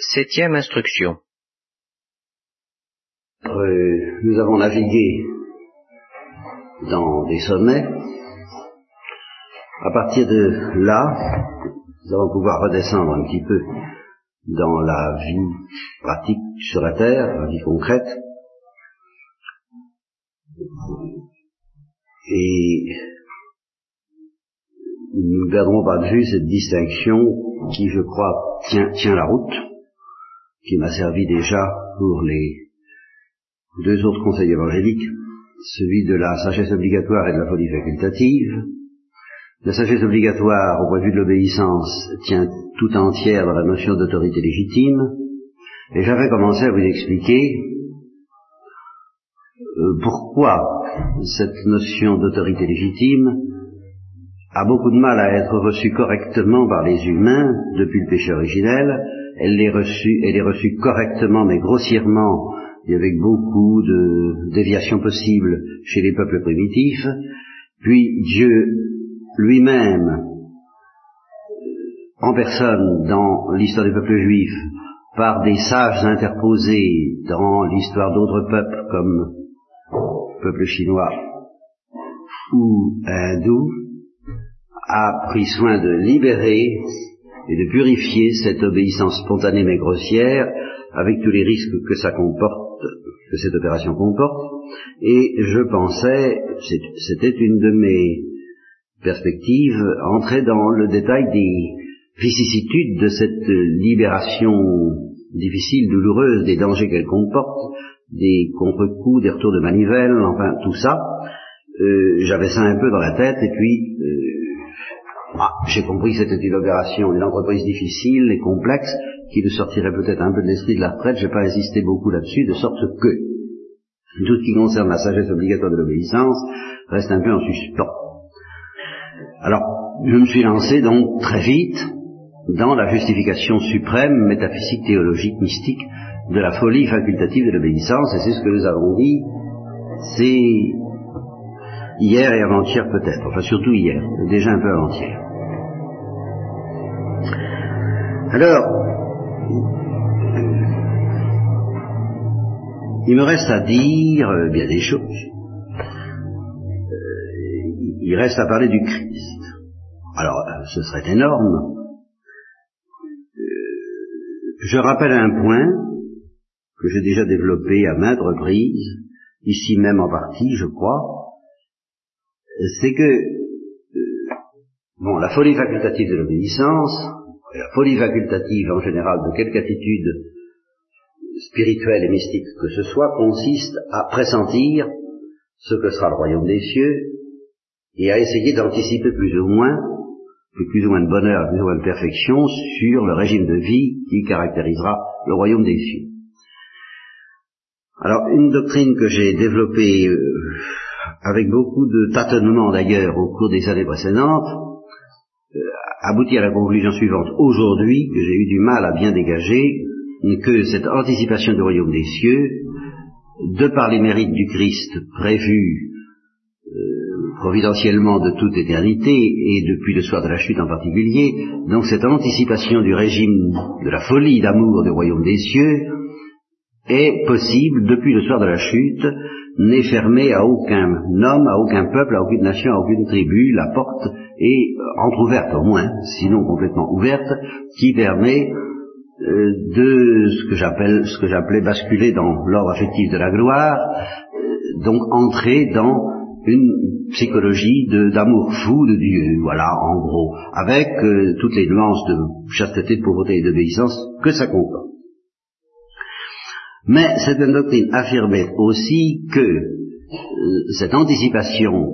Septième instruction. Euh, nous avons navigué dans des sommets. À partir de là, nous allons pouvoir redescendre un petit peu dans la vie pratique sur la Terre, la vie concrète. Et nous ne garderons pas de vue cette distinction qui, je crois, tient, tient la route qui m'a servi déjà pour les deux autres conseils évangéliques, celui de la sagesse obligatoire et de la folie facultative. La sagesse obligatoire, au point de vue de l'obéissance, tient tout entière dans la notion d'autorité légitime, et j'avais commencé à vous expliquer euh, pourquoi cette notion d'autorité légitime a beaucoup de mal à être reçue correctement par les humains depuis le péché originel, elle est reçue, elle est reçue correctement mais grossièrement et avec beaucoup de déviations possibles chez les peuples primitifs, puis Dieu lui-même, en personne dans l'histoire des peuples juifs, par des sages interposés dans l'histoire d'autres peuples comme le peuple chinois ou hindou, a pris soin de libérer et de purifier cette obéissance spontanée mais grossière avec tous les risques que ça comporte, que cette opération comporte. Et je pensais, c'était une de mes perspectives, entrer dans le détail des vicissitudes de cette libération difficile, douloureuse, des dangers qu'elle comporte, des contre-coups, des retours de manivelle, enfin tout ça. Euh, J'avais ça un peu dans la tête, et puis euh, ah, j'ai compris que c'était une opération, une entreprise difficile et complexe, qui nous sortirait peut-être un peu de l'esprit de la retraite, je n'ai pas insisté beaucoup là-dessus, de sorte que tout ce qui concerne la sagesse obligatoire de l'obéissance reste un peu en suspens. Alors, je me suis lancé donc très vite dans la justification suprême, métaphysique, théologique, mystique, de la folie facultative de l'obéissance, et c'est ce que nous avons dit, c'est hier et avant-hier peut-être, enfin surtout hier, déjà un peu avant-hier. Alors, il me reste à dire euh, bien des choses. Euh, il reste à parler du Christ. Alors, euh, ce serait énorme. je rappelle un point que j'ai déjà développé à maintes reprises, ici même en partie, je crois, c'est que euh, bon, la folie facultative de l'obéissance, la folie facultative en général de quelque attitude spirituelle et mystique que ce soit, consiste à pressentir ce que sera le royaume des cieux et à essayer d'anticiper plus ou moins, plus ou moins de bonheur, plus ou moins de perfection, sur le régime de vie qui caractérisera le royaume des cieux. Alors, une doctrine que j'ai développée euh, avec beaucoup de tâtonnements d'ailleurs au cours des années précédentes, aboutit à la conclusion suivante. Aujourd'hui, que j'ai eu du mal à bien dégager, que cette anticipation du royaume des cieux, de par les mérites du Christ prévus euh, providentiellement de toute éternité, et depuis le soir de la chute en particulier, donc cette anticipation du régime de la folie d'amour du royaume des cieux, est possible depuis le soir de la chute, n'est fermé à aucun homme, à aucun peuple, à aucune nation, à aucune tribu, la porte est euh, entr'ouverte au moins, sinon complètement ouverte, qui permet euh, de ce que j'appelle, ce que j'appelais basculer dans l'ordre affectif de la gloire, euh, donc entrer dans une psychologie d'amour fou de Dieu, voilà, en gros, avec toutes les nuances de chasteté, de pauvreté et d'obéissance que ça comporte. Mais cette doctrine affirmait aussi que euh, cette anticipation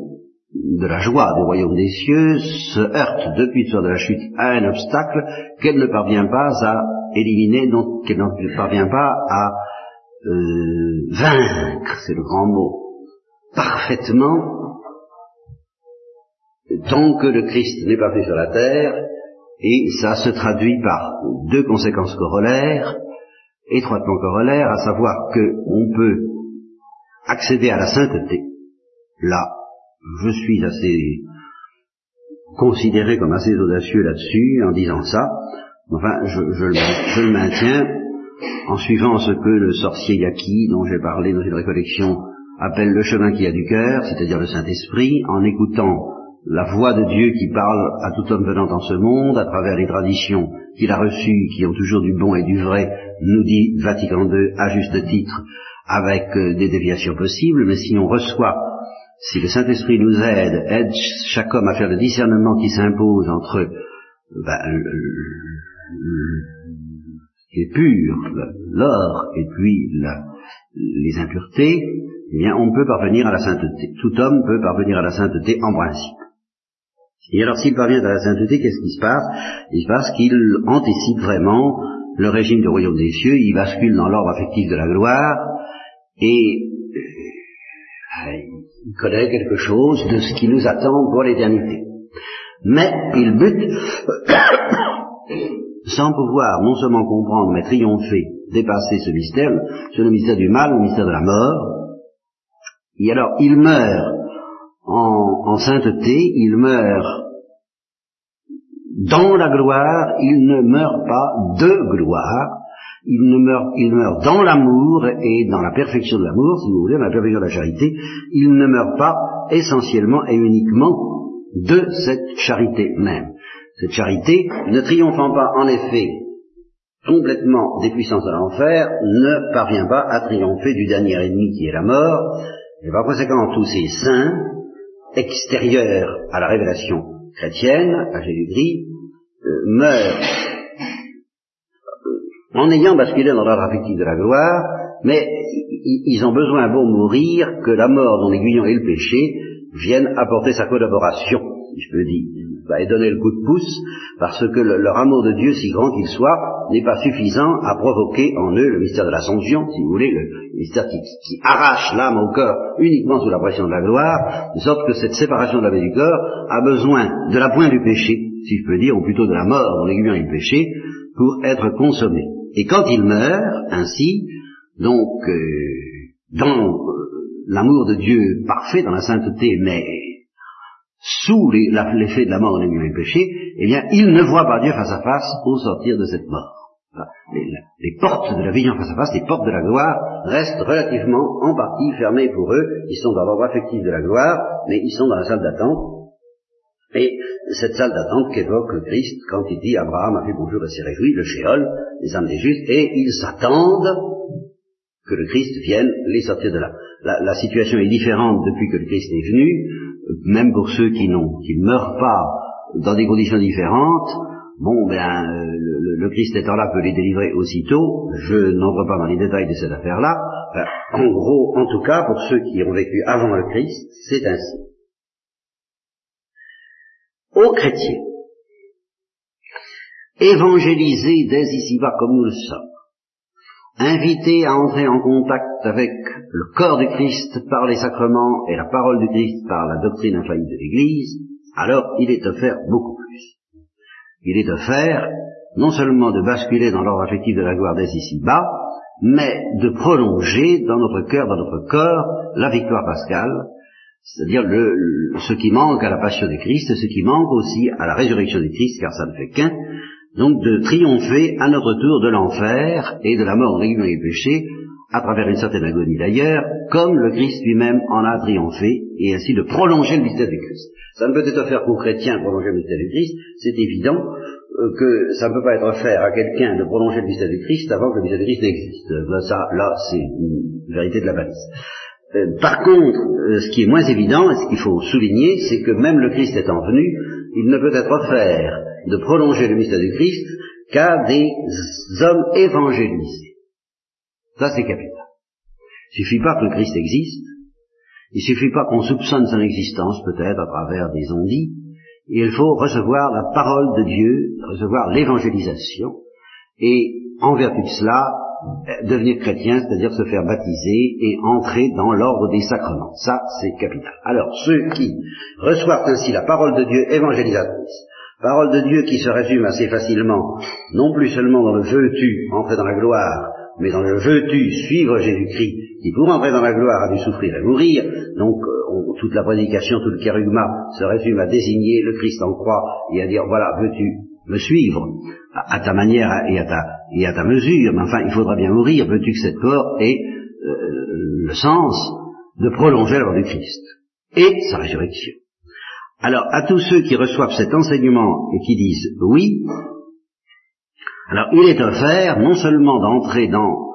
de la joie du royaume des cieux se heurte depuis le soir de la chute à un obstacle qu'elle ne parvient pas à éliminer, donc qu'elle ne parvient pas à euh, vaincre, c'est le grand mot, parfaitement, tant que le Christ n'est pas fait sur la terre, et ça se traduit par deux conséquences corollaires étroitement corollaire, à savoir qu'on peut accéder à la sainteté. Là, je suis assez considéré comme assez audacieux là-dessus en disant ça. Enfin, je, le, maintiens en suivant ce que le sorcier Yaki, dont j'ai parlé dans une récollection, appelle le chemin qui a du cœur, c'est-à-dire le Saint-Esprit, en écoutant la voix de Dieu qui parle à tout homme venant dans ce monde, à travers les traditions qu'il a reçues, qui ont toujours du bon et du vrai, nous dit Vatican II à juste titre, avec euh, des déviations possibles, mais si on reçoit, si le Saint-Esprit nous aide, aide chaque homme à faire le discernement qui s'impose entre ben, qui est pur, l'or, et puis les impuretés, eh bien, on peut parvenir à la sainteté. Tout homme peut parvenir à la sainteté en principe. Et alors, s'il parvient à la sainteté, qu'est-ce qui se passe? Il se passe qu'il anticipe vraiment le régime du royaume des cieux, il bascule dans l'ordre affectif de la gloire, et euh, il connaît quelque chose de ce qui nous attend pour l'éternité. Mais il bute sans pouvoir non seulement comprendre, mais triompher, dépasser ce mystère, sur le mystère du mal, le mystère de la mort. Et alors, il meurt en, sainteté, il meurt dans la gloire, il ne meurt pas de gloire, il, ne meurt, il meurt dans l'amour et dans la perfection de l'amour, si vous voulez, dans la perfection de la charité, il ne meurt pas essentiellement et uniquement de cette charité même. Cette charité, ne triomphant pas en effet complètement des puissances de l'enfer, ne parvient pas à triompher du dernier ennemi qui est la mort, et par conséquent tous ces saints, extérieurs à la révélation chrétienne, à Jésus-Christ, euh, meurent euh, en ayant basculé dans l'ordre affectif de la gloire, mais ils ont besoin, beau mourir, que la mort dont l'aiguillon est le péché vienne apporter sa collaboration, si je peux dire et donner le coup de pouce, parce que leur amour de Dieu, si grand qu'il soit, n'est pas suffisant à provoquer en eux le mystère de l'ascension, si vous voulez, le mystère qui, arrache l'âme au cœur uniquement sous la pression de la gloire, de sorte que cette séparation de la vie du corps a besoin de la pointe du péché, si je peux dire, ou plutôt de la mort dans l'aiguillon le péché, pour être consommé. Et quand il meurt, ainsi, donc, euh, dans euh, l'amour de Dieu parfait, dans la sainteté, mais sous l'effet de la mort de du péché, eh bien, ils ne voient pas Dieu face à face au sortir de cette mort. Les, portes de la vision face à face, les portes de la gloire, restent relativement en partie fermées pour eux. Ils sont dans l'ordre affectif de la gloire, mais ils sont dans la salle d'attente. Et cette salle d'attente qu'évoque Christ quand il dit Abraham a fait bonjour et s'est réjoui, le shéol, les âmes des justes, et ils s'attendent que le Christ vienne les sortir de là. La situation est différente depuis que le Christ est venu même pour ceux qui n'ont, qui ne meurent pas dans des conditions différentes, bon ben le, le, Christ étant là peut les délivrer aussitôt. Je n'entre pas dans les détails de cette affaire-là. en gros, en tout cas, pour ceux qui ont vécu avant le Christ, c'est ainsi. Aux chrétiens, évangélisés dès ici-bas comme nous le sommes, invité à entrer en contact avec le corps du Christ par les sacrements et la parole du Christ par la doctrine infaillible de l'Église, alors il est offert beaucoup plus. Il est offert non seulement de basculer dans l'ordre affectif de la gloire dès ici-bas, mais de prolonger dans notre cœur, dans notre corps, la victoire pascale, c'est-à-dire ce qui manque à la passion du Christ, ce qui manque aussi à la résurrection du Christ, car ça ne fait qu'un, donc de triompher à notre tour de l'enfer et de la mort en du péché, à travers une certaine agonie d'ailleurs, comme le Christ lui-même en a triomphé, et ainsi de prolonger le mystère du Christ. Ça ne peut être offert qu'aux chrétiens prolonger le mystère du Christ, c'est évident euh, que ça ne peut pas être offert à quelqu'un de prolonger le mystère du Christ avant que le mystère du Christ n'existe. Ça, là, c'est une vérité de la balise. Euh, par contre, euh, ce qui est moins évident, et ce qu'il faut souligner, c'est que même le Christ étant venu, il ne peut être offert de prolonger le mystère du Christ qu'à des hommes évangélisés. Ça, c'est capital. Il suffit pas que le Christ existe, il suffit pas qu'on soupçonne son existence peut-être à travers des ondits, il faut recevoir la parole de Dieu, recevoir l'évangélisation, et en vertu de cela, devenir chrétien, c'est-à-dire se faire baptiser et entrer dans l'ordre des sacrements. Ça, c'est capital. Alors, ceux qui reçoivent ainsi la parole de Dieu évangélisatrice, Parole de Dieu qui se résume assez facilement, non plus seulement dans le veux-tu entrer dans la gloire, mais dans le veux-tu suivre Jésus-Christ, qui pour entrer dans la gloire a dû souffrir et mourir. Donc euh, toute la prédication, tout le kérugma se résume à désigner le Christ en croix et à dire voilà, veux-tu me suivre à, ta manière et à ta, mesure, mais enfin, il faudra bien mourir, veux-tu que cette mort ait euh, le sens de prolonger mort du Christ et sa résurrection. Alors, à tous ceux qui reçoivent cet enseignement et qui disent oui, alors il est offert non seulement d'entrer dans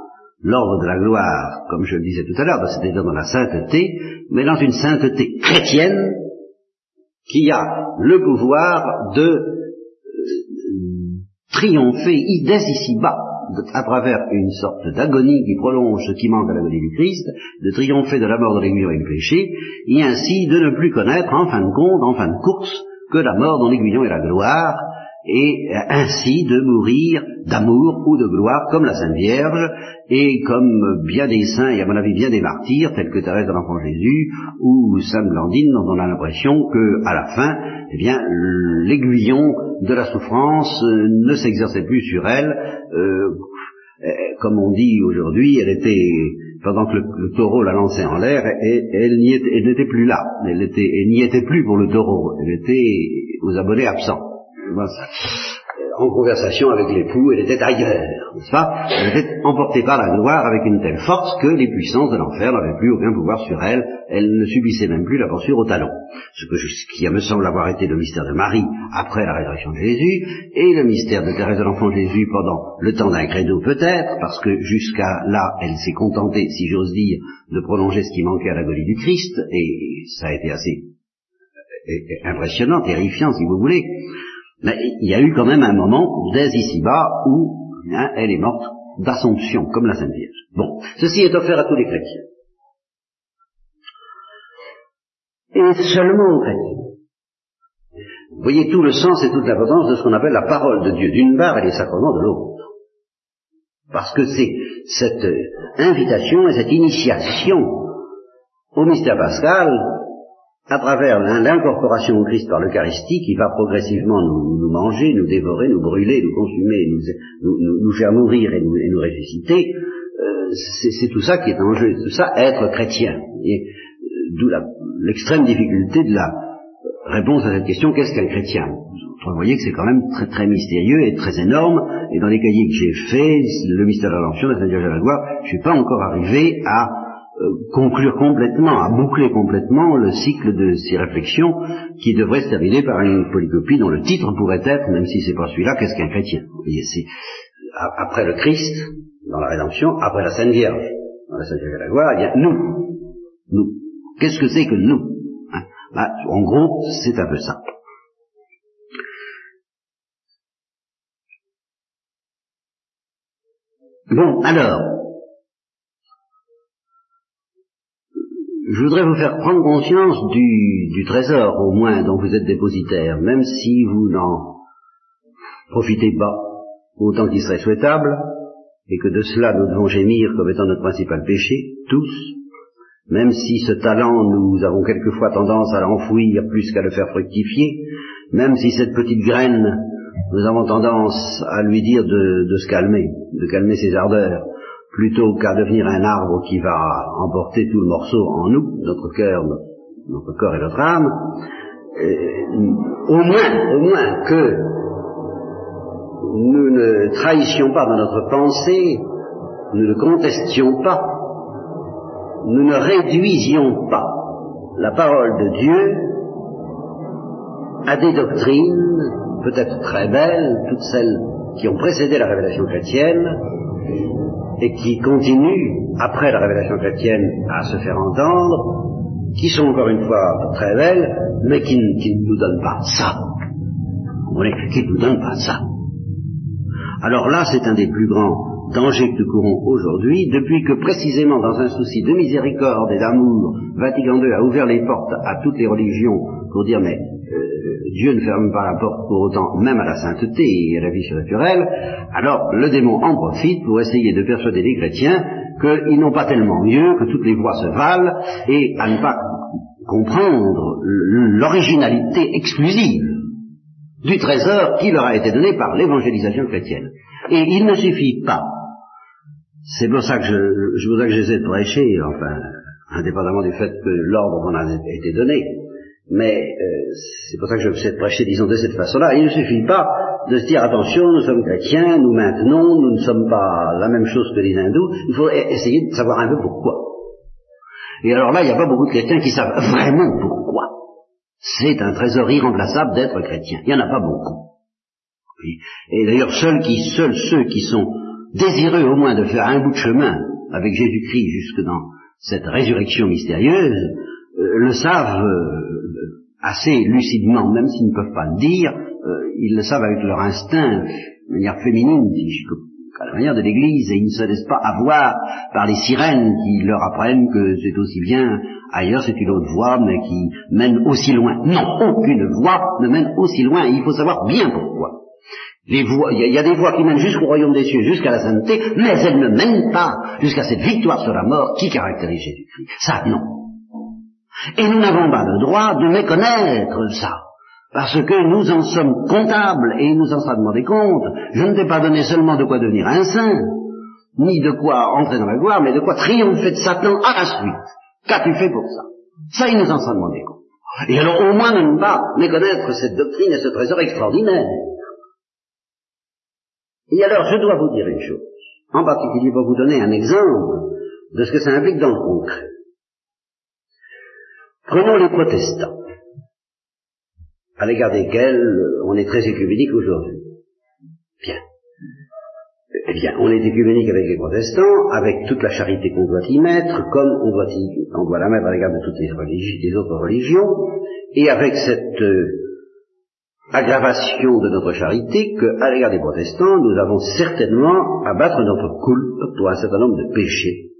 l'ordre de la gloire, comme je le disais tout à l'heure, c'est-à-dire dans la sainteté, mais dans une sainteté chrétienne qui a le pouvoir de euh, triompher dès ici-bas à travers une sorte d'agonie qui prolonge ce qui manque à l'agonie du Christ, de triompher de la mort de l'aiguillon et du péché, et ainsi de ne plus connaître en fin de compte, en fin de course, que la mort dans l'aiguillon et la gloire, et ainsi de mourir d'amour ou de gloire comme la Sainte Vierge et comme bien des saints et à mon avis bien des martyrs tels que Thérèse de l'Enfant Jésus ou Sainte Blandine dont on a l'impression que à la fin eh bien l'aiguillon de la souffrance euh, ne s'exerçait plus sur elle euh, comme on dit aujourd'hui elle était pendant que le, taureau la lançait en l'air et, elle n'était plus là. Elle n'y était plus pour le taureau. Elle était aux abonnés absents en conversation avec l'époux, elle était ailleurs, n'est-ce pas? Elle était emportée par la gloire avec une telle force que les puissances de l'enfer n'avaient plus aucun pouvoir sur elle, elle ne subissait même plus la portion au talon. Ce, que, qui me semble avoir été le mystère de Marie après la résurrection de Jésus, et le mystère de Thérèse de l'Enfant Jésus pendant le temps d'un credo peut-être, parce que jusqu'à là, elle s'est contentée, si j'ose dire, de prolonger ce qui manquait à la l'agonie du Christ, et ça a été assez euh, impressionnant, terrifiant si vous voulez. Mais il y a eu quand même un moment, dès ici-bas, où hein, elle est morte d'assomption, comme la Sainte Vierge. Bon, ceci est offert à tous les chrétiens. Et seulement aux chrétiens. Vous voyez tout le sens et toute l'importance de ce qu'on appelle la parole de Dieu d'une part et les sacrements de l'autre. Parce que c'est cette invitation et cette initiation au mystère pascal à travers l'incorporation au Christ par l'Eucharistie qui va progressivement nous, manger, nous dévorer, nous brûler, nous consumer, nous, faire mourir et nous, ressusciter, euh, c'est tout ça qui est en jeu, tout ça être chrétien. Et euh, d'où l'extrême difficulté de la réponse à cette question, qu'est-ce qu'un chrétien? Vous voyez que c'est quand même très très mystérieux et très énorme, et dans les cahiers que j'ai faits, le mystère de la la Sainte Vierge de la Gloire, je ne suis pas encore arrivé à conclure complètement, à boucler complètement le cycle de ces réflexions qui devrait se terminer par une polycopie dont le titre pourrait être, même si c'est pas celui-là, qu'est-ce qu'un chrétien? C'est après le Christ, dans la rédemption, après la Sainte Vierge, dans la Sainte Vierge de la gloire, il y a nous. Nous. Qu'est-ce que c'est que nous? Hein? Bah, En gros, c'est un peu ça. Bon, alors, je voudrais vous faire prendre conscience du, trésor, au moins, dont vous êtes dépositaire, même si vous n'en profitez pas autant qu'il serait souhaitable, et que de cela nous devons gémir comme étant notre principal péché, tous, même si ce talent, nous avons quelquefois tendance à l'enfouir plus qu'à le faire fructifier, même si cette petite graine, nous avons tendance à lui dire de, de se calmer, de calmer ses ardeurs, plutôt qu'à devenir un arbre qui va emporter tout le morceau en nous, notre cœur, notre corps et notre âme, euh, au moins, au moins que nous ne trahissions pas dans notre pensée, nous ne contestions pas, nous ne réduisions pas la parole de Dieu à des doctrines peut-être très belles, toutes celles qui ont précédé la révélation chrétienne, et qui continuent, après la révélation chrétienne, à se faire entendre, qui sont encore une fois très belles, mais qui, ne nous donnent pas ça. Qui ne nous donnent pas ça. Alors là, c'est un des plus grands dangers que nous courons aujourd'hui, depuis que précisément dans un souci de miséricorde et d'amour, Vatican II a ouvert les portes à toutes les religions pour dire mais Dieu ne ferme pas la porte pour autant, même à la sainteté et à la vie surnaturelle, alors le démon en profite pour essayer de persuader les chrétiens qu'ils n'ont pas tellement mieux, que toutes les voies se valent, et à ne pas comprendre l'originalité exclusive du trésor qui leur a été donné par l'évangélisation chrétienne. Et il ne suffit pas, c'est pour ça que je, voudrais que j'essaie de prêcher, enfin, indépendamment du fait que l'ordre m'en a été donné, Mais euh, c'est pour ça que je vais prêcher, disons, de cette façon-là. Il ne suffit pas de se dire, attention, nous sommes chrétiens, nous maintenons, nous ne sommes pas la même chose que les hindous. Il faut e-, essayer de savoir un peu pourquoi. Et alors là, il n'y a pas beaucoup de chrétiens qui savent vraiment pourquoi. C'est un trésor irremplaçable d'être chrétien. Il n'y en a pas beaucoup. Et d'ailleurs, seuls, qui, seuls ceux qui sont désireux au moins de faire un bout de chemin avec Jésus-Christ jusque dans cette résurrection mystérieuse, euh, le savent euh, assez lucidement, même s'ils ne peuvent pas le dire, euh, ils le savent avec leur instinct, de manière féminine, à la manière de l'Église, et ils ne se laissent pas avoir par les sirènes qui leur apprennent que c'est aussi bien ailleurs, c'est une autre voie, mais qui mène aussi loin. Non, aucune voie ne mène aussi loin, il faut savoir bien pourquoi il y, a des voies qui mènent jusqu'au royaume des cieux, jusqu'à la sainteté, mais elles ne mènent pas jusqu'à cette victoire sur la mort qui caractérise Jésus-Christ. Ça, non. Et nous n'avons pas le droit de méconnaître ça. Parce que nous en sommes comptables et il nous en sera demandé compte. Je ne t'ai pas donné seulement de quoi devenir un saint, ni de quoi entrer dans la gloire, mais de quoi triompher de Satan à la suite. Qu'as-tu fait pour ça? Ça, il nous en sera demandé compte. Et alors, au moins, ne pas méconnaître cette doctrine et ce trésor extraordinaire. Et alors, je dois vous dire une chose, en particulier pour vous donner un exemple de ce que ça implique dans le concret. Prenons les protestants, à l'égard desquels on est très écuménique aujourd'hui. Bien. Eh bien, on est écuménique avec les protestants, avec toute la charité qu'on doit y mettre, comme on doit, y, on doit la mettre à l'égard de toutes les, les autres religions, et avec cette euh, aggravation de notre charité qu'à l'égard des protestants, nous avons certainement à battre notre coulpe pour un certain nombre de péchés,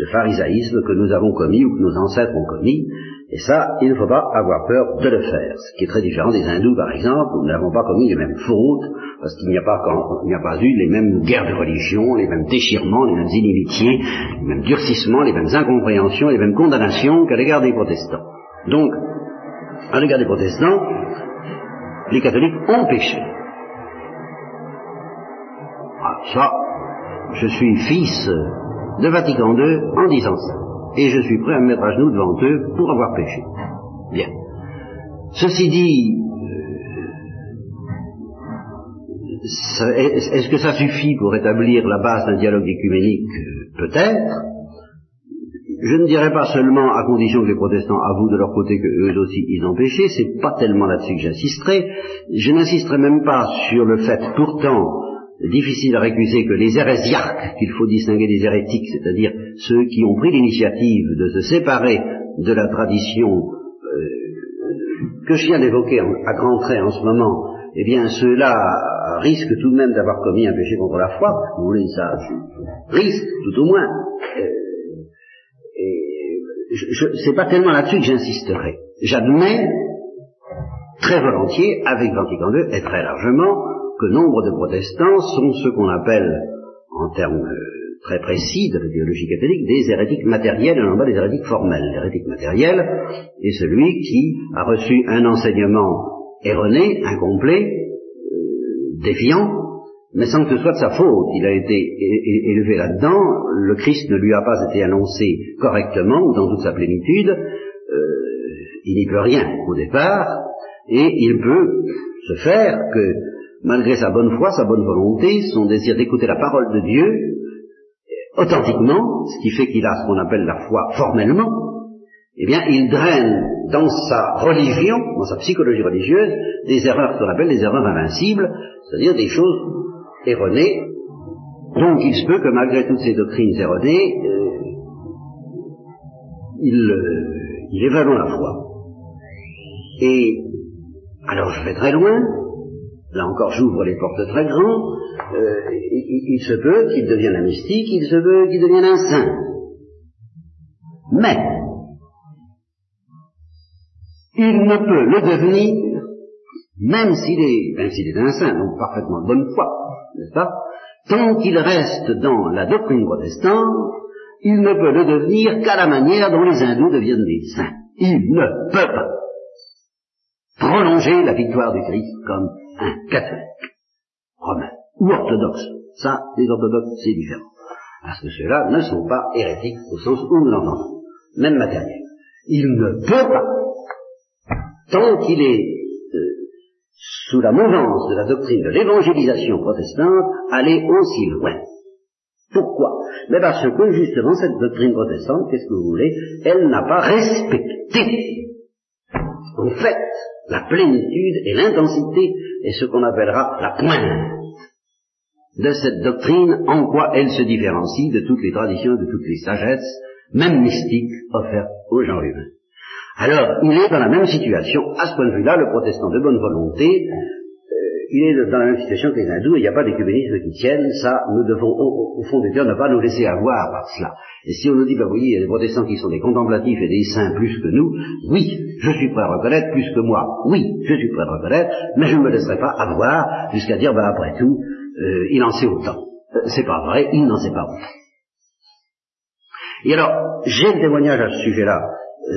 de pharisaïsme que nous avons commis ou que nos ancêtres ont commis, et ça, il ne faut pas avoir peur de le faire, ce qui est très différent des hindous, par exemple, où nous n'avons pas commis les mêmes fautes, parce qu'il n'y a pas, eu les mêmes guerres de religion, les mêmes déchirements, les mêmes inimitiés, les mêmes durcissements, les mêmes incompréhensions, les mêmes condamnations qu'à l'égard des protestants. Donc, à l'égard des protestants, les catholiques ont péché. Ah, ça, je suis fils de Vatican II en disant ça. Et je suis prêt à me mettre à genoux devant eux pour avoir péché. Bien. Ceci dit, euh, est-ce que ça suffit pour établir la base d'un dialogue écuménique? Peut-être je ne dirais pas seulement à condition que les protestants avouent de leur côté que eux aussi ils ont péché, c'est pas tellement là-dessus que j'insisterai. Je n'insisterai même pas sur le fait pourtant difficile à récuser que les hérésiarques, qu'il faut distinguer des hérétiques, c'est-à-dire ceux qui ont pris l'initiative de se séparer de la tradition euh, que je viens d'évoquer à grands traits en ce moment, eh bien ceux-là risquent tout de même d'avoir commis un péché contre la foi, vous voulez ça, risque tout au moins. Euh, c'est pas tellement là-dessus que j'insisterai. J'admets très volontiers, avec Vatican II, et très largement, que nombre de protestants sont ce qu'on appelle, en termes très précis de la théologie catholique, des hérétiques matériels et non pas des hérétiques formels. L'hérétique matériel est celui qui a reçu un enseignement erroné, incomplet, euh, défiant, mais sans que ce soit de sa faute. Il a été élevé là-dedans, le Christ ne lui a pas été annoncé correctement ou dans toute sa plénitude, euh, il n'y peut rien au départ, et il peut se faire que, malgré sa bonne foi, sa bonne volonté, son désir d'écouter la parole de Dieu, authentiquement, ce qui fait qu'il a ce qu'on appelle la foi formellement, eh bien, il draine dans sa religion, dans sa psychologie religieuse, des erreurs qu'on appelle des erreurs invincibles, c'est-à-dire des choses erronées. Donc il se peut que malgré toutes ces doctrines erronées, euh, il, euh, il la foi. Et alors je vais très loin, là encore j'ouvre les portes très grand, euh, il, se peut qu'il devienne un mystique, il se peut qu'il devienne un saint. Mais il ne peut le devenir, même s'il est, même s'il est un saint, donc parfaitement de bonne foi, n'est-ce pas? Tant qu'il reste dans la doctrine protestante, il ne peut le devenir qu'à la manière dont les hindous deviennent des saints. Il ne peut pas prolonger la victoire du Christ comme un catholique romain ou orthodoxe. Ça, les orthodoxes, c'est différent. Parce que ceux-là ne sont pas hérétiques au sens où nous l'entendons, même matériel. Il ne peut pas tant qu'il est euh, sous la mouvance de la doctrine de l'évangélisation protestante, aller aussi loin. Pourquoi? Mais parce que justement cette doctrine protestante, qu'est-ce que vous voulez, elle n'a pas respecté, en fait, la plénitude et l'intensité et ce qu'on appellera la pointe de cette doctrine, en quoi elle se différencie de toutes les traditions, de toutes les sagesses, même mystiques, offertes aux gens humains. Alors, il est dans la même situation, à ce point de vue-là, le protestant de bonne volonté, il est dans la même situation que les hindous, il n'y a pas d'écuménisme qui tienne, ça, nous devons, au, fond du cœur, ne pas nous laisser avoir par cela. Et si on nous dit, bah oui, il y a des protestants qui sont des contemplatifs et des saints plus que nous, oui, je suis prêt à reconnaître plus que moi, oui, je suis prêt à reconnaître, mais je ne me laisserai pas avoir jusqu'à dire, bah après tout, euh, il en sait autant. Euh, c'est pas vrai, il n'en sait pas autant. Et alors, j'ai le témoignage à ce sujet-là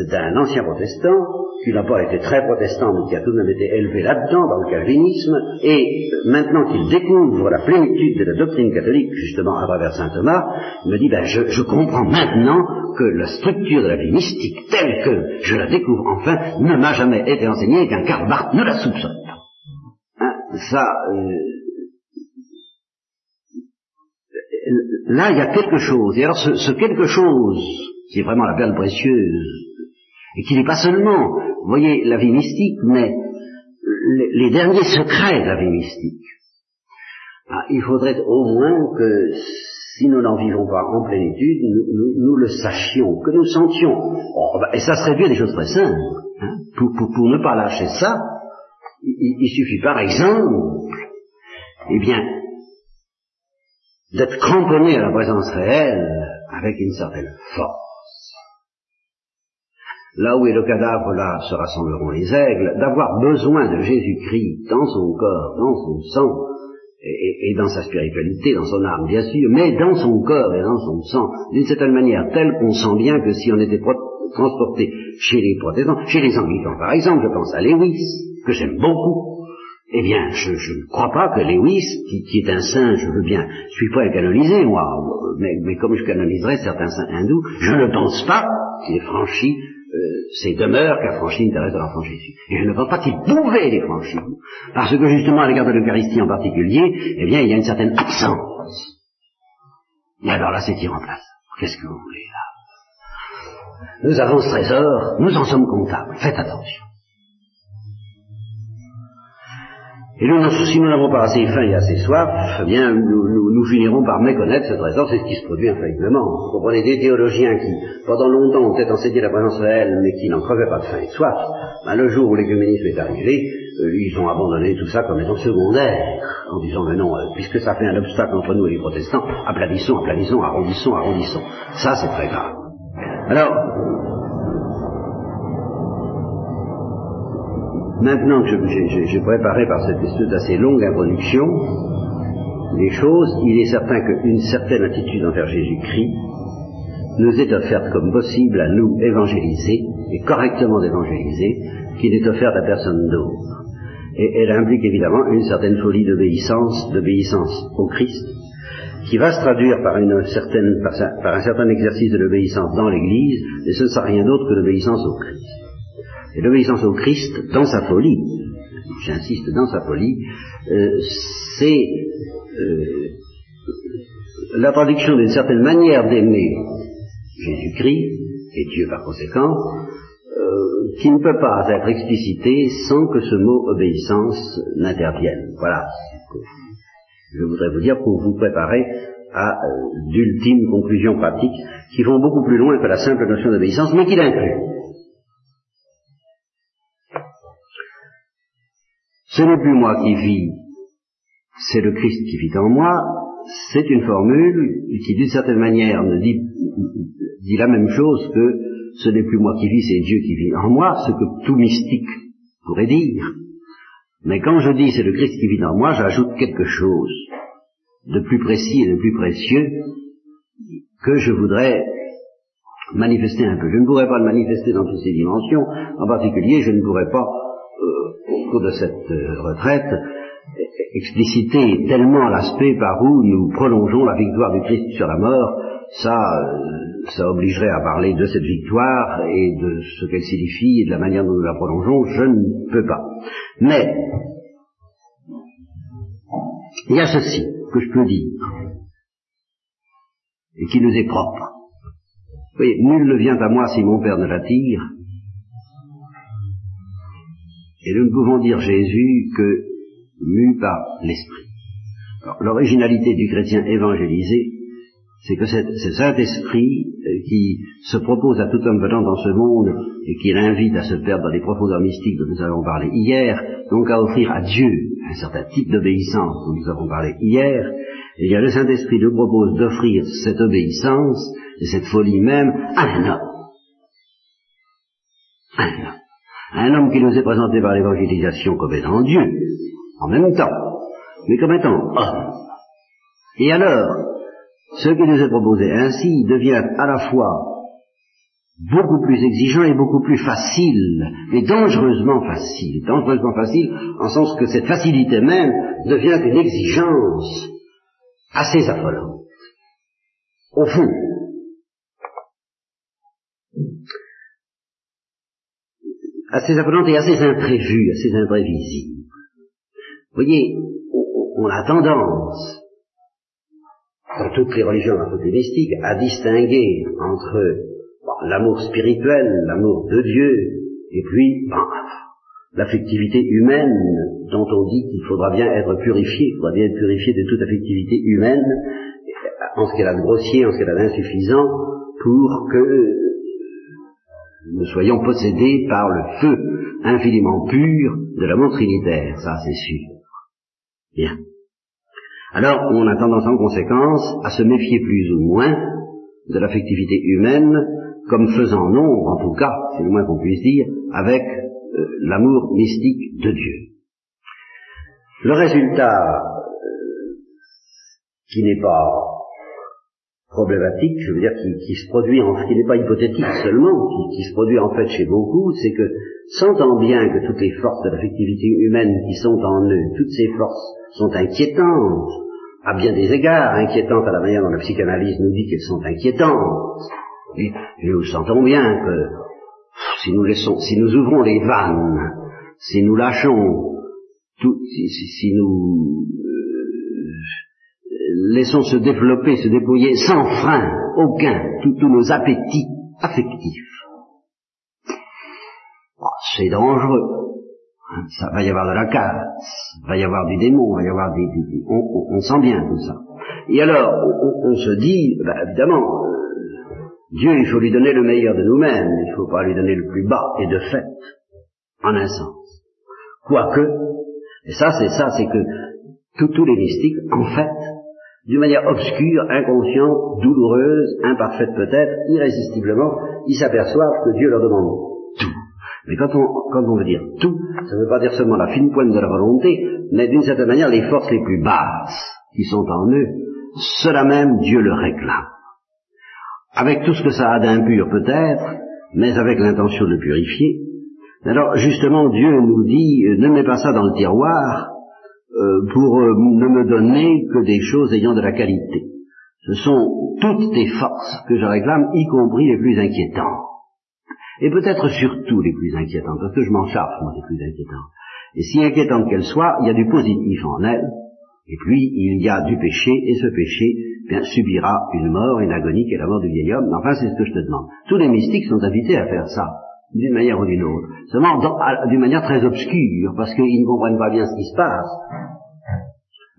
d'un ancien protestant, qui n'a pas été très protestant, mais qui a tout de même été élevé là-dedans, dans le calvinisme, et maintenant qu'il découvre la plénitude de la doctrine catholique, justement à travers saint Thomas, il me dit, ben, je, je comprends maintenant que la structure de la vie mystique, telle que je la découvre enfin, ne m'a jamais été enseignée et qu'un Karl Barth ne la soupçonne pas. Hein, ça, euh, là, il y a quelque chose. Et alors, ce, ce quelque chose, qui est vraiment la perle précieuse et qui n'est pas seulement, vous voyez, la vie mystique, mais les, derniers secrets de la vie mystique. Ah, il faudrait au moins que, si nous n'en vivons pas en plénitude, nous, le sachions, que nous sentions. Oh, bah, et ça serait bien des choses très simples. Hein. pour, ne pas lâcher ça, il, il suffit par exemple, eh bien, d'être cramponné à la présence réelle avec une certaine force là où est le cadavre, là se rassembleront les aigles, d'avoir besoin de Jésus-Christ dans son corps, dans son sang, et, dans sa spiritualité, dans son âme, bien sûr, mais dans son corps et dans son sang, d'une certaine manière telle qu'on sent bien que si on était transporté chez les protestants, chez les anglicans par exemple, je pense à Lewis, que j'aime beaucoup, eh bien, je, ne crois pas que Lewis, qui, est un saint, je veux bien, je suis pas à canoniser, moi, mais, mais comme je canoniserais certains saints hindous, je ne pense pas qu'il ait franchi euh, ces demeures qu'a franchi une Thérèse de l'Enfant Jésus. Et je ne pense pas qu'il pouvait les franchir, parce que justement à l'égard de l'Eucharistie en particulier, eh bien il y a une certaine absence. Et alors là c'est place. Qu'est-ce que vous voulez là? Nous avons ce trésor, nous en sommes comptables, faites attention. Et nous, si nous n'avons pas assez faim et assez soif, eh bien, nous, finirons par méconnaître ce trésor, c'est ce qui se produit infailliblement. Vous comprenez, des théologiens qui, pendant longtemps, ont peut-être enseigné la présence réelle, mais qui n'en crevaient pas de faim et de soif, ben, le jour où l'écuménisme est arrivé, euh, ils ont abandonné tout ça comme étant secondaire, en disant, mais non, euh, puisque ça fait un obstacle entre nous et les protestants, aplanissons, aplanissons, arrondissons, arrondissons. Ça, c'est très grave. Alors, Maintenant que j'ai préparé par cette espèce d'assez longue introduction les choses, il est certain qu'une certaine attitude envers Jésus-Christ nous est offerte comme possible à nous évangéliser, et correctement d'évangéliser, qui n'est offerte à personne d'autre. Et elle implique évidemment une certaine folie d'obéissance, d'obéissance au Christ, qui va se traduire par, une certaine, par un certain exercice de l'obéissance dans l'Église, et ce ne sera rien d'autre que l'obéissance au Christ. Et l'obéissance au Christ, dans sa folie, j'insiste, dans sa folie, euh, c'est euh, la traduction d'une certaine manière d'aimer Jésus-Christ, et Dieu par conséquent, euh, qui ne peut pas être explicité sans que ce mot obéissance n'intervienne. Voilà. Je voudrais vous dire pour vous préparer à d'ultimes conclusions pratiques qui vont beaucoup plus loin que la simple notion d'obéissance, mais qui l'incluent. Ce n'est plus moi qui vis, c'est le Christ qui vit en moi, c'est une formule qui d'une certaine manière dit, dit la même chose que ce n'est plus moi qui vis, c'est Dieu qui vit en moi, ce que tout mystique pourrait dire. Mais quand je dis c'est le Christ qui vit en moi, j'ajoute quelque chose de plus précis et de plus précieux que je voudrais manifester un peu. Je ne pourrais pas le manifester dans toutes ses dimensions, en particulier je ne pourrais pas cours de cette euh, retraite, expliciter tellement l'aspect par où nous prolongeons la victoire du Christ sur la mort, ça, euh, ça obligerait à parler de cette victoire et de ce qu'elle signifie et de la manière dont nous la prolongeons, je ne peux pas. Mais, il y a ceci que je peux dire, et qui nous est propre. Vous voyez, nul ne vient à moi si mon Père ne l'attire, et nous ne pouvons dire Jésus que mu par l'Esprit. L'originalité du chrétien évangélisé, c'est que ce Saint-Esprit euh, qui se propose à tout homme venant dans ce monde et qui l'invite à se perdre dans les profondeurs mystiques dont nous avons parlé hier, donc à offrir à Dieu un certain type d'obéissance dont nous avons parlé hier, et bien le Saint-Esprit nous propose d'offrir cette obéissance et cette folie même à un homme. Un homme qui nous est présenté par l'évangélisation comme étant Dieu, en même temps, mais comme étant homme. Et alors, ce qui nous est proposé ainsi devient à la fois beaucoup plus exigeant et beaucoup plus facile, mais dangereusement facile. Dangereusement facile en sens que cette facilité même devient une exigence assez affolante. Au fond, assez affolante et assez imprévue, assez imprévisible. Vous voyez, on, a tendance, dans toutes les religions apothélistiques, à distinguer entre l'amour spirituel, l'amour de Dieu, et puis l'affectivité humaine dont on dit qu'il faudra bien être purifié, il faudra bien être purifié de toute affectivité humaine, en ce qu'elle a de grossier, en ce qu'elle a d'insuffisant, pour que nous soyons possédés par le feu infiniment pur de l'amour trinitaire, ça c'est sûr. Bien. Alors on a tendance en conséquence à se méfier plus ou moins de l'affectivité humaine comme faisant nombre, en tout cas, c'est le moins qu'on puisse dire, avec euh, l'amour mystique de Dieu. Le résultat, euh, qui n'est pas problématique, je veux dire, qui, se produit, en, qui n'est pas hypothétique seulement, qui, qui, se produit en fait chez beaucoup, c'est que, sentant bien que toutes les forces de l'affectivité humaine qui sont en eux, toutes ces forces sont inquiétantes, à bien des égards, inquiétantes à la manière dont la psychanalyse nous dit qu'elles sont inquiétantes, et, nous sentons bien que si nous laissons, si nous ouvrons les vannes, si nous lâchons tout, si, si nous laissons se développer, se déployer sans frein, aucun, tous nos appétits affectifs. Oh, c'est dangereux. Hein, ça va y avoir de la casse, va y avoir du démon, va y avoir des, on, sent bien tout ça. Et alors, on, se dit, bah, évidemment, euh, Dieu, il faut lui donner le meilleur de nous-mêmes, il ne faut pas lui donner le plus bas, et de fait, en un sens. Quoique, et ça c'est ça, c'est que tous les mystiques, en fait, d'une manière obscure, inconsciente, douloureuse, imparfaite peut-être, irrésistiblement, ils s'aperçoivent que Dieu leur demande tout. Mais quand on, quand veut dire tout, ça ne veut pas dire seulement la fine pointe de la volonté, mais d'une certaine manière les forces les plus basses qui sont en eux, cela même Dieu le réclame. Avec tout ce que ça a d'impur peut-être, mais avec l'intention de purifier. Alors justement Dieu nous dit, euh, ne mets pas ça dans le tiroir, euh, pour euh, ne me donner que des choses ayant de la qualité. Ce sont toutes tes forces que je réclame, y compris les plus inquiétantes. Et peut-être surtout les plus inquiétantes, parce que je m'en charge, moi, des plus inquiétantes. Et si inquiétantes qu'elles soient, il y a du positif en elles, et puis il y a du péché, et ce péché bien, subira une mort, une agonie qui est la mort du vieil homme. Enfin, c'est ce que je te demande. Tous les mystiques sont invités à faire ça, d'une manière ou d'une autre. Seulement d'une manière très obscure, parce qu'ils ne comprennent pas bien ce qui se passe.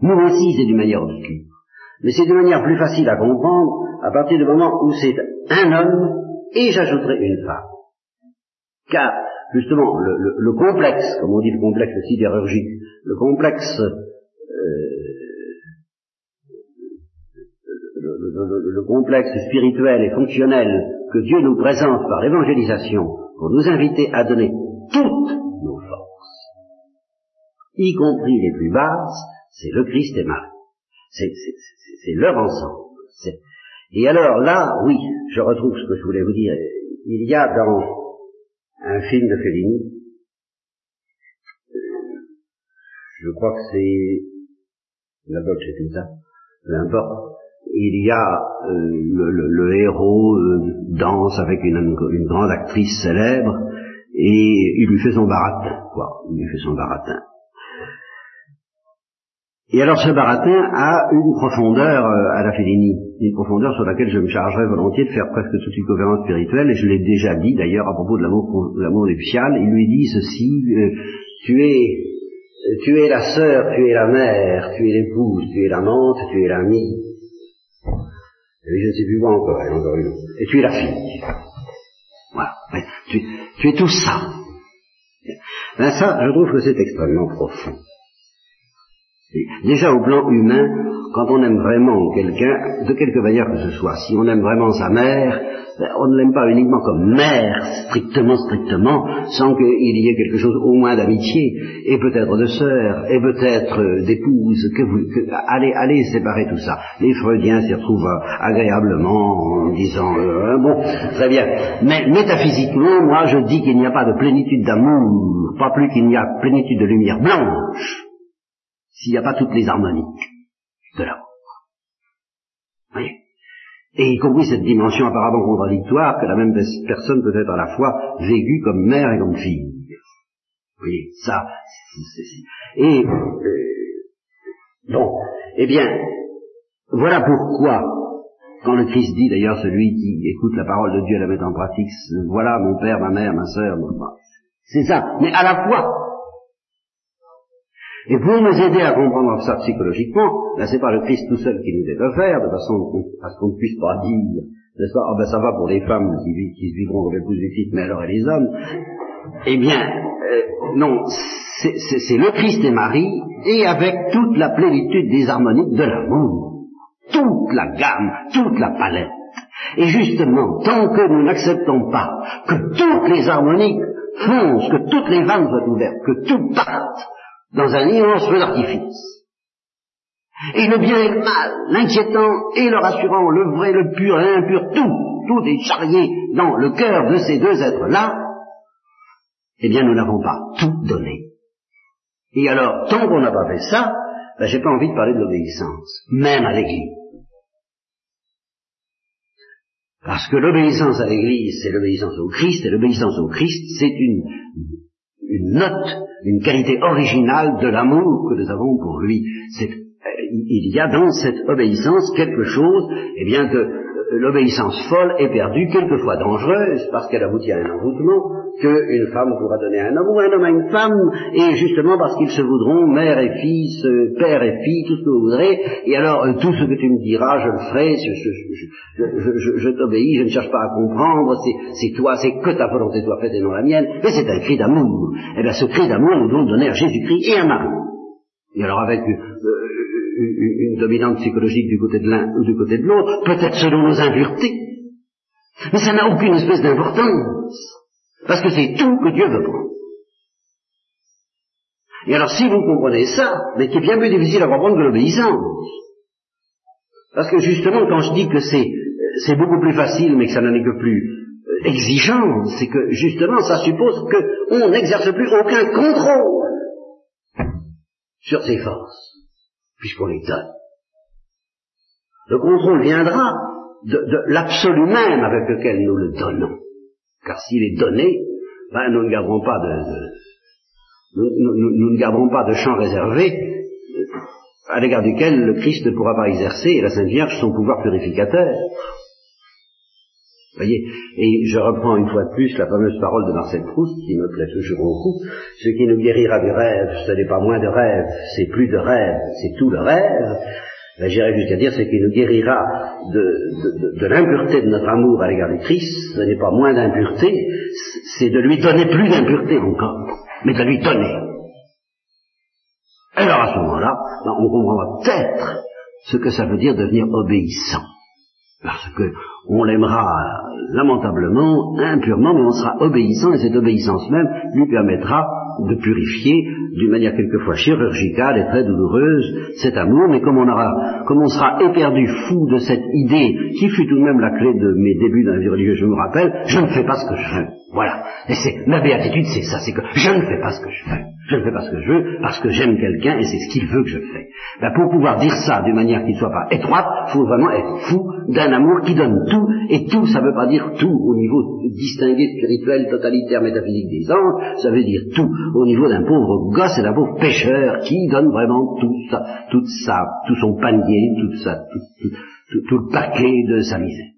Nous aussi, c'est d'une manière obscure. Mais c'est d'une manière plus facile à comprendre à partir du moment où c'est un homme et j'ajouterai une femme. Car, justement, le, complexe, comme on dit le complexe sidérurgique, le complexe euh, le, complexe spirituel et fonctionnel que Dieu nous présente par l'évangélisation pour nous inviter à donner toutes nos forces, y compris les plus basses, c'est le Christ et Marie. C'est leur ensemble. Et alors là, oui, je retrouve ce que je voulais vous dire. Il y a dans un film de Fellini, je crois que c'est la Dolce Vita, peu importe, il y a le, héros danse avec une, une, grande actrice célèbre et il lui fait son baratin, quoi. Il lui fait son baratin. Et alors ce baratin a une profondeur euh, à la Félinie, une profondeur sur laquelle je me chargerais volontiers de faire presque toute une conférence spirituelle, et je l'ai déjà dit d'ailleurs à propos de l'amour, nuptial, il lui dit ceci, euh, tu es tu es la sœur, tu es la mère, tu es l'épouse, tu es l'amante, tu es l'amie. Et je ne sais plus quoi encore, encore une Et tu es la fille. Voilà. Tu, tu es tout ça. Ben ça, je trouve que c'est extrêmement profond. Déjà au plan humain, quand on aime vraiment quelqu'un, de quelque manière que ce soit, si on aime vraiment sa mère, ben, on ne l'aime pas uniquement comme mère, strictement, strictement, sans qu'il y ait quelque chose au moins d'amitié, et peut-être de sœur, et peut-être d'épouse, que vous, allez, allez séparer tout ça. Les Freudiens s'y retrouvent euh, agréablement en disant, euh, bon, très bien. Mais métaphysiquement, moi je dis qu'il n'y a pas de plénitude d'amour, pas plus qu'il n'y a plénitude de lumière blanche s'il n'y a pas toutes les harmoniques de l'amour. Voyez? Et y compris cette dimension apparemment contradictoire que la même personne peut être à la fois vécue comme mère et comme fille. Vous voyez, ça, c'est... Et, euh, eh bien, voilà pourquoi, quand le Christ dit d'ailleurs celui qui écoute la parole de Dieu et la met en pratique, voilà mon père, ma mère, ma sœur, c'est ça. Mais à la fois, et pour nous aider à comprendre ça psychologiquement, ben c'est pas le Christ tout seul qui nous est offert, de façon à ce qu'on ne puisse pas dire, n'est-ce pas, ah ben ça va pour les femmes qui, vivront comme épouses du Christ, mais alors et les hommes? Eh bien, euh, non, c'est le Christ et Marie, et avec toute la plénitude des harmoniques de l'amour, toute la gamme, toute la palette. Et justement, tant que nous n'acceptons pas que toutes les harmoniques foncent, que toutes les vannes soient ouvertes, que tout parte, dans un immense feu d'artifice. Et le bien et le mal, l'inquiétant et le rassurant, le vrai, le pur et l'impur, tout, tout est charrié dans le cœur de ces deux êtres-là, eh bien nous n'avons pas tout donné. Et alors, tant qu'on n'a pas fait ça, ben, j'ai pas envie de parler de l'obéissance, même à l'Église. Parce que l'obéissance à l'Église, c'est l'obéissance au Christ, et l'obéissance au Christ, c'est une une note, une qualité originale de l'amour que nous avons pour lui. Euh, il y a dans cette obéissance quelque chose, eh bien, euh, l'obéissance folle est perdue, quelquefois dangereuse, parce qu'elle aboutit à un envoûtement, qu'une femme pourra donner à un homme ou un homme à une femme, et justement parce qu'ils se voudront mère et fils, euh, père et fille, tout ce que vous voudrez, et alors tout ce que tu me diras, je le ferai, je, t'obéis, je ne cherche pas à comprendre, c'est toi, c'est que ta volonté soit faite et non la mienne, mais c'est un cri d'amour. Et eh bien ce cri d'amour, nous devons donner à Jésus-Christ et à Marie. Et alors avec une dominante psychologique du côté de l'un ou du côté de l'autre, peut-être selon nos impuretés. Mais ça n'a aucune espèce d'importance. Parce que c'est tout que Dieu veut prendre. Et alors si vous comprenez ça, mais qui est bien plus difficile à comprendre que l'obéissance. Parce que justement, quand je dis que c'est, c'est beaucoup plus facile, mais que ça n'en est que plus euh, exigeant, c'est que justement, ça suppose qu'on n'exerce plus aucun contrôle sur ses forces puisqu'on les donne. Le contrôle viendra de, l'absolu même avec lequel nous le donnons. Car s'il est donné, ben, nous ne garderons pas de, nous, ne garderons pas de champ réservé à l'égard duquel le Christ ne pourra pas exercer et la Sainte Vierge son pouvoir purificateur. Voyez Et je reprends une fois de plus la fameuse parole de Marcel Proust, qui me plaît toujours beaucoup. Ce qui nous guérira du rêve, ce n'est pas moins de rêve, c'est plus de rêve, c'est tout le rêve. Ben, J'irais jusqu'à dire ce qui nous guérira de, de l'impureté de notre amour à l'égard du Christ, ce n'est pas moins d'impureté, c'est de lui donner plus d'impureté encore, mais de lui donner. Alors à ce moment-là, ben, on comprendra peut-être ce que ça veut dire devenir obéissant. Parce que on l'aimera lamentablement, impurement, mais on sera obéissant, et cette obéissance même lui permettra de purifier d'une manière quelquefois chirurgicale et très douloureuse, cet amour, mais comme on aura, comme on sera éperdu fou de cette idée, qui fut tout de même la clé de mes débuts dans la vie religieuse, je me rappelle, je ne fais pas ce que je veux. Voilà. Et c'est, ma béatitude, c'est ça, c'est que je ne fais pas ce que je veux. Je ne fais pas ce que je veux parce que j'aime quelqu'un et c'est ce qu'il veut que je fais. Ben, pour pouvoir dire ça d'une manière qui ne soit pas étroite, il faut vraiment être fou d'un amour qui donne tout. Et tout, ça ne veut pas dire tout au niveau distingué, spirituel, totalitaire, métaphysique des anges. Ça veut dire tout au niveau d'un pauvre et d'un pauvre pêcheur qui donne vraiment tout ça, toute ça, tout son panier, tout ça, tout, tout le paquet de sa misère.